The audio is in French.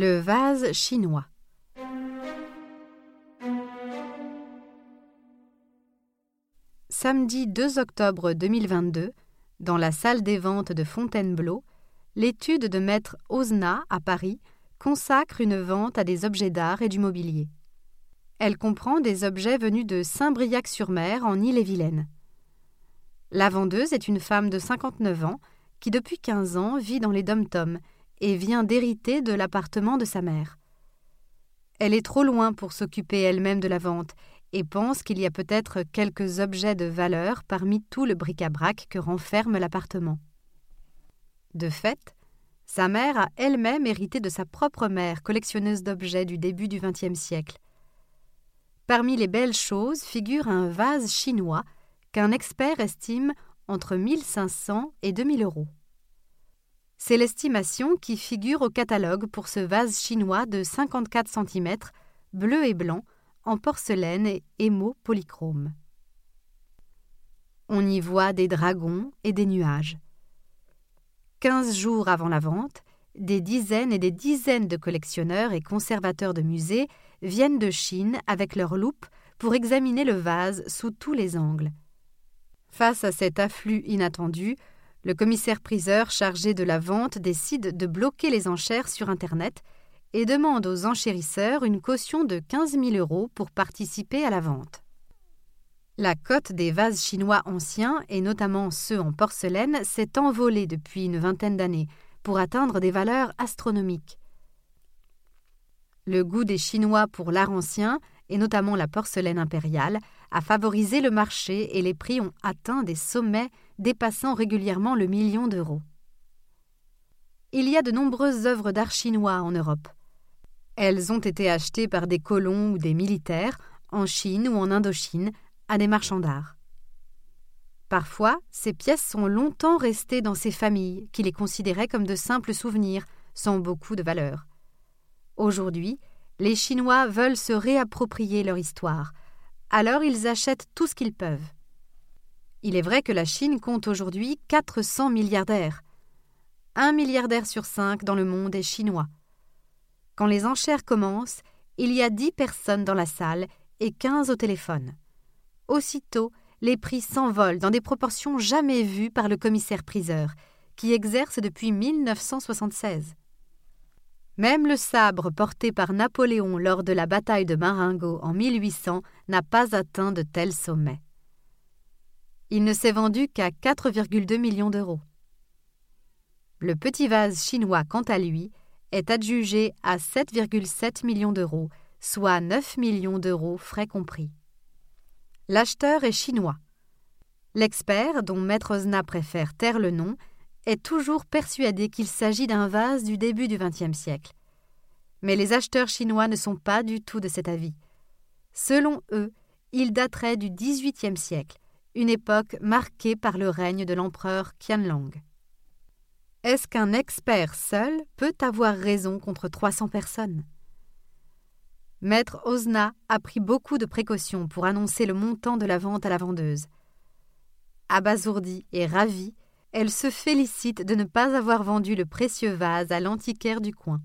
Le vase chinois. Samedi 2 octobre 2022, dans la salle des ventes de Fontainebleau, l'étude de maître Osna à Paris consacre une vente à des objets d'art et du mobilier. Elle comprend des objets venus de Saint-Briac-sur-Mer en Ille-et-Vilaine. La vendeuse est une femme de 59 ans qui depuis 15 ans vit dans les dom-toms et vient d'hériter de l'appartement de sa mère. Elle est trop loin pour s'occuper elle-même de la vente et pense qu'il y a peut-être quelques objets de valeur parmi tout le bric-à-brac que renferme l'appartement. De fait, sa mère a elle-même hérité de sa propre mère, collectionneuse d'objets du début du XXe siècle. Parmi les belles choses figure un vase chinois qu'un expert estime entre 1500 et 2000 euros. C'est l'estimation qui figure au catalogue pour ce vase chinois de 54 cm, bleu et blanc, en porcelaine et émaux polychrome. On y voit des dragons et des nuages. Quinze jours avant la vente, des dizaines et des dizaines de collectionneurs et conservateurs de musées viennent de Chine avec leurs loupes pour examiner le vase sous tous les angles. Face à cet afflux inattendu, le commissaire-priseur chargé de la vente décide de bloquer les enchères sur Internet et demande aux enchérisseurs une caution de 15 000 euros pour participer à la vente. La cote des vases chinois anciens, et notamment ceux en porcelaine, s'est envolée depuis une vingtaine d'années pour atteindre des valeurs astronomiques. Le goût des Chinois pour l'art ancien, et notamment la porcelaine impériale, a favorisé le marché et les prix ont atteint des sommets dépassant régulièrement le million d'euros. Il y a de nombreuses œuvres d'art chinois en Europe. Elles ont été achetées par des colons ou des militaires en Chine ou en Indochine à des marchands d'art. Parfois, ces pièces sont longtemps restées dans ces familles qui les considéraient comme de simples souvenirs sans beaucoup de valeur. Aujourd'hui, les Chinois veulent se réapproprier leur histoire, alors ils achètent tout ce qu'ils peuvent. Il est vrai que la Chine compte aujourd'hui 400 milliardaires. Un milliardaire sur cinq dans le monde est chinois. Quand les enchères commencent, il y a dix personnes dans la salle et quinze au téléphone. Aussitôt, les prix s'envolent dans des proportions jamais vues par le commissaire-priseur, qui exerce depuis 1976. Même le sabre porté par Napoléon lors de la bataille de Marengo en 1800 n'a pas atteint de tels sommets. Il ne s'est vendu qu'à 4,2 millions d'euros. Le petit vase chinois, quant à lui, est adjugé à 7,7 millions d'euros, soit 9 millions d'euros frais compris. L'acheteur est chinois. L'expert, dont Maître Osna préfère taire le nom, est toujours persuadé qu'il s'agit d'un vase du début du XXe siècle. Mais les acheteurs chinois ne sont pas du tout de cet avis. Selon eux, il daterait du XVIIIe siècle, une époque marquée par le règne de l'empereur Qianlong. Est-ce qu'un expert seul peut avoir raison contre 300 personnes? Maître Osna a pris beaucoup de précautions pour annoncer le montant de la vente à la vendeuse. Abasourdie et ravie, elle se félicite de ne pas avoir vendu le précieux vase à l'antiquaire du coin.